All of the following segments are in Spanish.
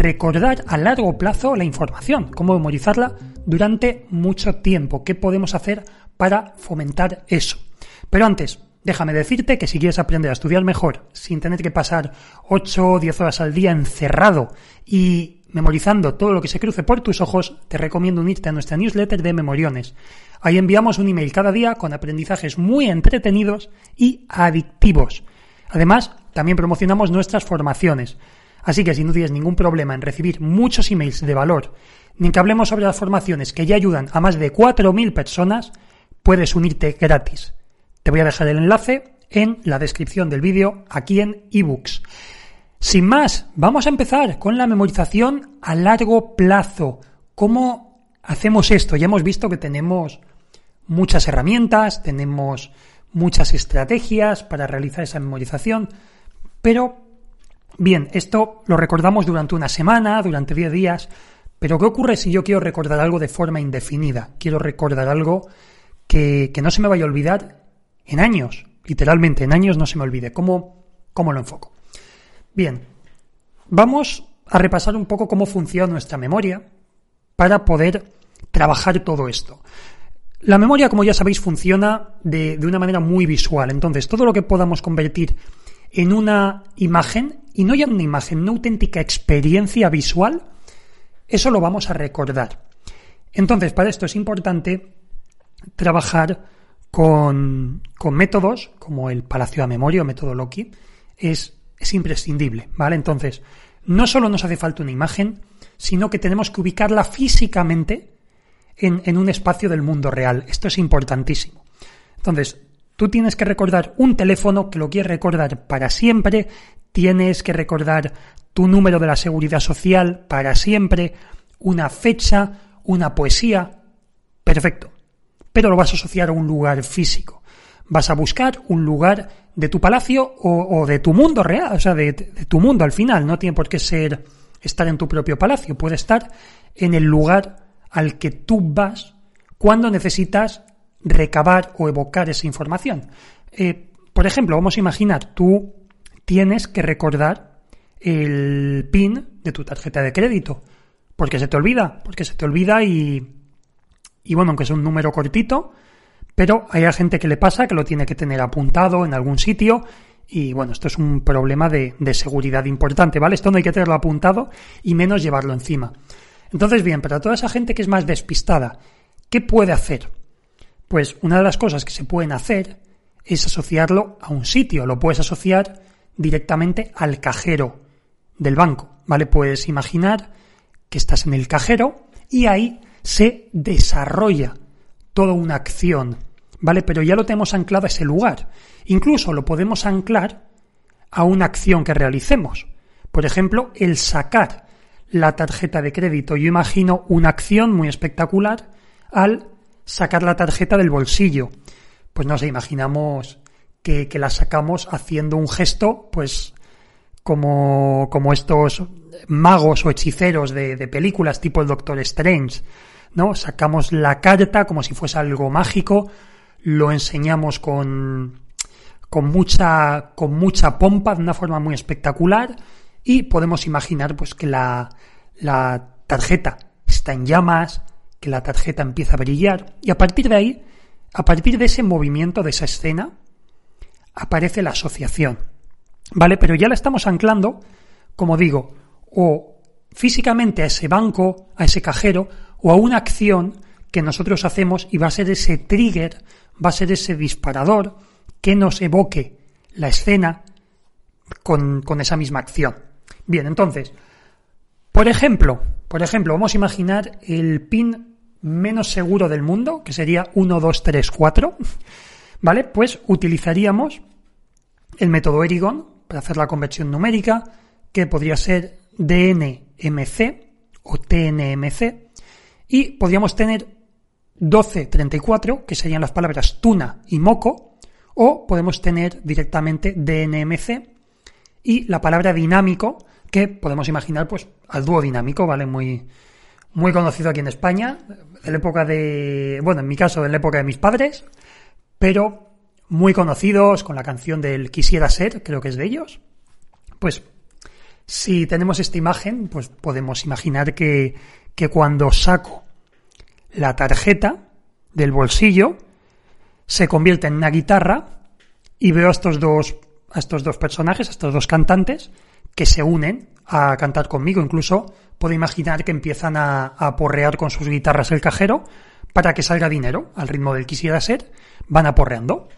recordar a largo plazo la información, cómo memorizarla durante mucho tiempo, qué podemos hacer para fomentar eso. Pero antes, déjame decirte que si quieres aprender a estudiar mejor sin tener que pasar 8 o 10 horas al día encerrado y memorizando todo lo que se cruce por tus ojos, te recomiendo unirte a nuestra newsletter de Memoriones. Ahí enviamos un email cada día con aprendizajes muy entretenidos y adictivos. Además, también promocionamos nuestras formaciones. Así que si no tienes ningún problema en recibir muchos emails de valor, ni que hablemos sobre las formaciones que ya ayudan a más de 4.000 personas, puedes unirte gratis. Te voy a dejar el enlace en la descripción del vídeo aquí en ebooks. Sin más, vamos a empezar con la memorización a largo plazo. ¿Cómo hacemos esto? Ya hemos visto que tenemos muchas herramientas, tenemos muchas estrategias para realizar esa memorización, pero Bien, esto lo recordamos durante una semana, durante 10 días, pero ¿qué ocurre si yo quiero recordar algo de forma indefinida? Quiero recordar algo que, no se me vaya a olvidar en años, literalmente, en años no se me olvide. ¿Cómo, cómo lo enfoco? Bien, vamos a repasar un poco cómo funciona nuestra memoria para poder trabajar todo esto. La memoria, como ya sabéis, funciona de, de, una manera muy visual. Entonces, todo lo que podamos convertir en una imagen, y no ya una imagen, una auténtica experiencia visual, eso lo vamos a recordar. Entonces, para esto es importante trabajar con, con métodos como el Palacio de Memoria o método Loki. Es, es imprescindible, ¿vale? Entonces, no solo nos hace falta una imagen, sino que tenemos que ubicarla físicamente en, en un espacio del mundo real. Esto es importantísimo. Entonces, Tú tienes que recordar un teléfono que lo quieres recordar para siempre, tienes que recordar tu número de la seguridad social para siempre, una fecha, una poesía. Perfecto. Pero lo vas a asociar a un lugar físico. Vas a buscar un lugar de tu palacio o, de tu mundo real, o sea, de, tu mundo al final. No tiene por qué ser estar en tu propio palacio, puede estar en el lugar al que tú vas cuando necesitas recabar o evocar esa información. Eh, por ejemplo, vamos a imaginar, tú tienes que recordar el PIN de tu tarjeta de crédito. Porque se te olvida, porque se te olvida y, y bueno, aunque es un número cortito, pero hay gente que le pasa que lo tiene que tener apuntado en algún sitio y bueno, esto es un problema de, de seguridad importante, ¿vale? Esto no hay que tenerlo apuntado y menos llevarlo encima. Entonces, bien, para toda esa gente que es más despistada, ¿qué puede hacer? Pues una de las cosas que se pueden hacer es asociarlo a un sitio. Lo puedes asociar directamente al cajero del banco, ¿vale? Puedes imaginar que estás en el cajero y ahí se desarrolla toda una acción, ¿vale? Pero ya lo tenemos anclado a ese lugar. Incluso lo podemos anclar a una acción que realicemos. Por ejemplo, el sacar la tarjeta de crédito. Yo imagino una acción muy espectacular al sacar la tarjeta del bolsillo. Pues no sé, imaginamos que, la sacamos haciendo un gesto, pues como, como estos magos o hechiceros de, de, películas tipo el Doctor Strange, ¿no? Sacamos la carta como si fuese algo mágico, lo enseñamos con, con mucha, con mucha pompa, de una forma muy espectacular, y podemos imaginar pues que la, la tarjeta está en llamas, que la tarjeta empieza a brillar y a partir de ahí, a partir de ese movimiento, de esa escena, aparece la asociación. ¿vale? Pero ya la estamos anclando, como digo, o físicamente a ese banco, a ese cajero, o a una acción que nosotros hacemos y va a ser ese trigger, va a ser ese disparador que nos evoque la escena con, con esa misma acción. Bien, entonces, por ejemplo, por ejemplo, vamos a imaginar el pin menos seguro del mundo, que sería 1, 2, 3, 4. ¿Vale? Pues utilizaríamos el método Erigon para hacer la conversión numérica, que podría ser DNMC o TNMC, y podríamos tener 1234, que serían las palabras tuna y moco, o podemos tener directamente DNMC y la palabra dinámico, que podemos imaginar pues al dúo dinámico, ¿vale? Muy, muy conocido aquí en España, de la época de, bueno, en mi caso, de la época de mis padres, pero muy conocidos con la canción del Quisiera ser, creo que es de ellos. Pues si tenemos esta imagen, pues podemos imaginar que, que cuando saco la tarjeta del bolsillo, se convierte en una guitarra y veo a estos dos, estos dos personajes, a estos dos cantantes, que se unen a cantar conmigo. Incluso puedo imaginar que empiezan a, a porrear con sus guitarras el cajero para que salga dinero al ritmo del quisiera ser, van aporreando.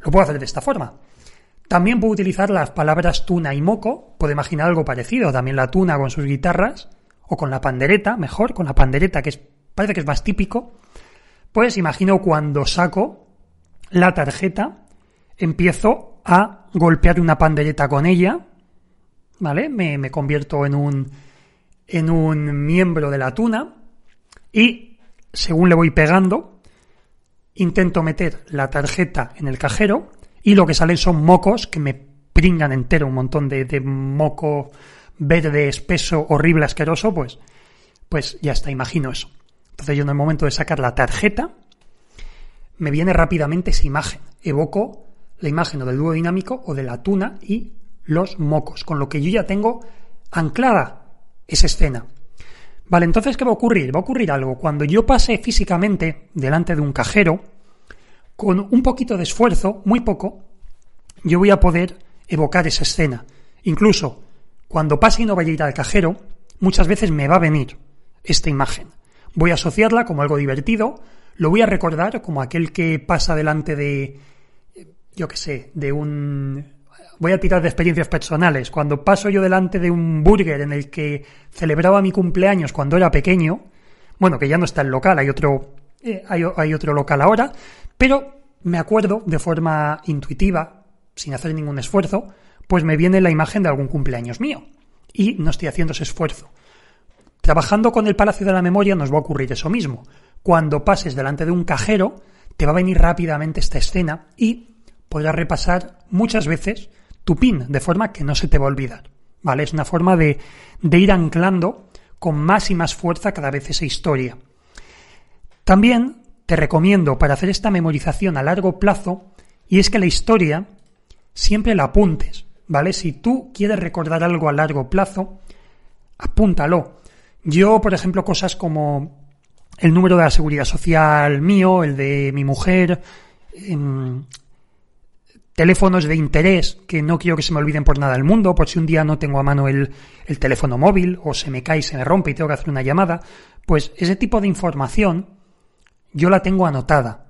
Lo puedo hacer de esta forma. También puedo utilizar las palabras tuna y moco, puedo imaginar algo parecido, también la tuna con sus guitarras, o con la pandereta, mejor, con la pandereta que es, parece que es más típico. Pues imagino cuando saco la tarjeta, empiezo a golpear una pandereta con ella, ¿vale? Me, me convierto en un, en un miembro de la tuna y según le voy pegando, intento meter la tarjeta en el cajero y lo que salen son mocos que me pringan entero, un montón de, de moco verde, espeso, horrible, asqueroso, pues, pues ya está, imagino eso. Entonces yo en el momento de sacar la tarjeta, me viene rápidamente esa imagen. Evoco la imagen o del dúo dinámico o de la tuna y los mocos, con lo que yo ya tengo anclada esa escena. Vale, entonces, ¿qué va a ocurrir? Va a ocurrir algo. Cuando yo pase físicamente delante de un cajero, con un poquito de esfuerzo, muy poco, yo voy a poder evocar esa escena. Incluso cuando pase y no vaya a ir al cajero, muchas veces me va a venir esta imagen. Voy a asociarla como algo divertido, lo voy a recordar como aquel que pasa delante de, yo qué sé, de un voy a tirar de experiencias personales. Cuando paso yo delante de un burger en el que celebraba mi cumpleaños cuando era pequeño, bueno, que ya no está el local, hay otro, eh, hay, hay otro local ahora, pero me acuerdo de forma intuitiva, sin hacer ningún esfuerzo, pues me viene la imagen de algún cumpleaños mío. Y no estoy haciendo ese esfuerzo. Trabajando con el Palacio de la Memoria nos va a ocurrir eso mismo. Cuando pases delante de un cajero, te va a venir rápidamente esta escena y podrás repasar muchas veces tu pin, de forma que no se te va a olvidar. ¿Vale? Es una forma de, de ir anclando con más y más fuerza cada vez esa historia. También te recomiendo para hacer esta memorización a largo plazo, y es que la historia siempre la apuntes, ¿vale? Si tú quieres recordar algo a largo plazo, apúntalo. Yo, por ejemplo, cosas como el número de la seguridad social mío, el de mi mujer, em, teléfonos de interés que no quiero que se me olviden por nada del mundo, por si un día no tengo a mano el, el teléfono móvil o se me cae y se me rompe y tengo que hacer una llamada, pues ese tipo de información yo la tengo anotada.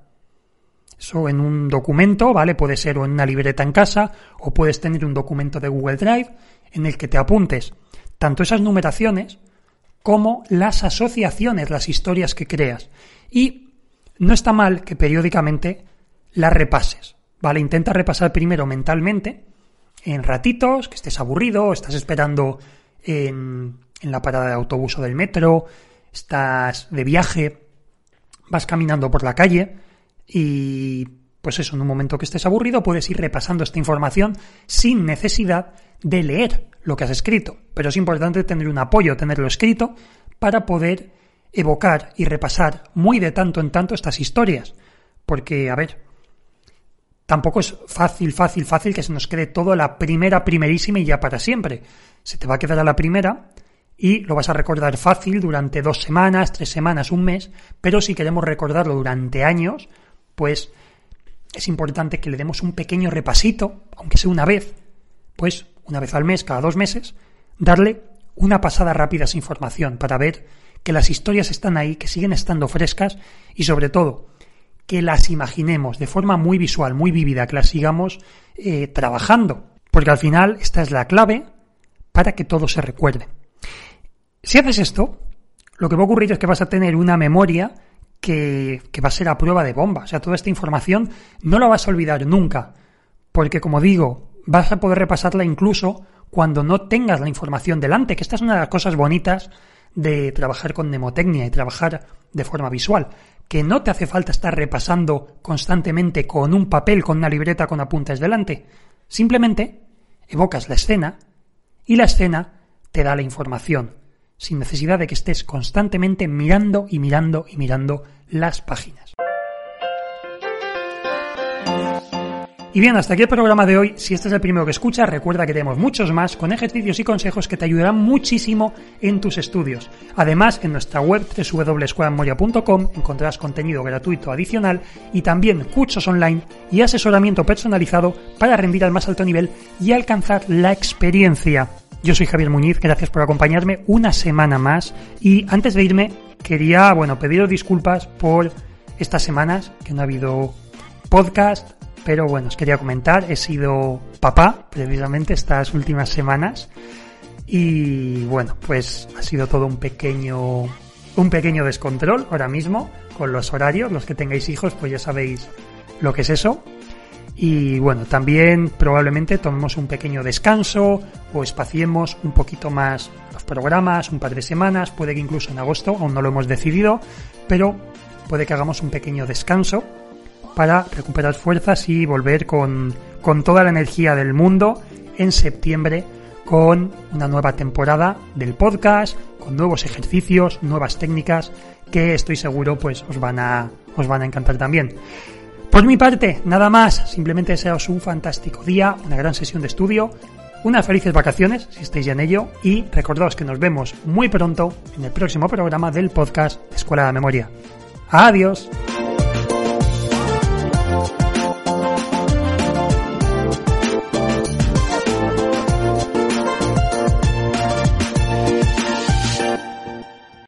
Eso en un documento, ¿vale? Puede ser o en una libreta en casa o puedes tener un documento de Google Drive en el que te apuntes tanto esas numeraciones como las asociaciones, las historias que creas. Y no está mal que periódicamente las repases. ¿Vale? Intenta repasar primero mentalmente, en ratitos, que estés aburrido, estás esperando en, en la parada de autobús o del metro, estás de viaje, vas caminando por la calle y pues eso, en un momento que estés aburrido puedes ir repasando esta información sin necesidad de leer lo que has escrito. Pero es importante tener un apoyo, tenerlo escrito, para poder evocar y repasar muy de tanto en tanto estas historias. Porque, a ver, tampoco es fácil, fácil, fácil que se nos quede todo a la primera, primerísima y ya para siempre. Se te va a quedar a la primera y lo vas a recordar fácil durante dos semanas, tres semanas, un mes, pero si queremos recordarlo durante años, pues es importante que le demos un pequeño repasito, aunque sea una vez, pues una vez al mes, cada dos meses, darle una pasada rápida a esa información para ver que las historias están ahí, que siguen estando frescas y sobre todo que las imaginemos de forma muy visual, muy vívida, que las sigamos eh, trabajando. Porque al final esta es la clave para que todo se recuerde. Si haces esto, lo que va a ocurrir es que vas a tener una memoria que, que va a ser a prueba de bomba. O sea, toda esta información no la vas a olvidar nunca. Porque como digo, vas a poder repasarla incluso cuando no tengas la información delante, que esta es una de las cosas bonitas de trabajar con mnemotecnia y trabajar de forma visual, que no te hace falta estar repasando constantemente con un papel, con una libreta con apuntes delante. Simplemente evocas la escena y la escena te da la información, sin necesidad de que estés constantemente mirando y mirando y mirando las páginas. Y bien, hasta aquí el programa de hoy. Si este es el primero que escuchas, recuerda que tenemos muchos más con ejercicios y consejos que te ayudarán muchísimo en tus estudios. Además, en nuestra web www.escuelamemoria.com encontrarás contenido gratuito adicional y también cursos online y asesoramiento personalizado para rendir al más alto nivel y alcanzar la experiencia. Yo soy Javier Muñiz, gracias por acompañarme una semana más y antes de irme quería, bueno, pediros disculpas por estas semanas que no ha habido podcast, pero bueno, os quería comentar, he sido papá precisamente estas últimas semanas. Y bueno, pues ha sido todo un pequeño un pequeño descontrol ahora mismo con los horarios, los que tengáis hijos pues ya sabéis lo que es eso. Y bueno, también probablemente tomemos un pequeño descanso o espaciemos un poquito más los programas, un par de semanas, puede que incluso en agosto, aún no lo hemos decidido, pero puede que hagamos un pequeño descanso para recuperar fuerzas y volver con, con toda la energía del mundo en septiembre con una nueva temporada del podcast, con nuevos ejercicios, nuevas técnicas que estoy seguro pues os van a, os van a encantar también. Por mi parte, nada más, simplemente deseaos un fantástico día, una gran sesión de estudio, unas felices vacaciones, si estáis ya en ello, y recordaos que nos vemos muy pronto en el próximo programa del podcast Escuela de Memoria. Adiós.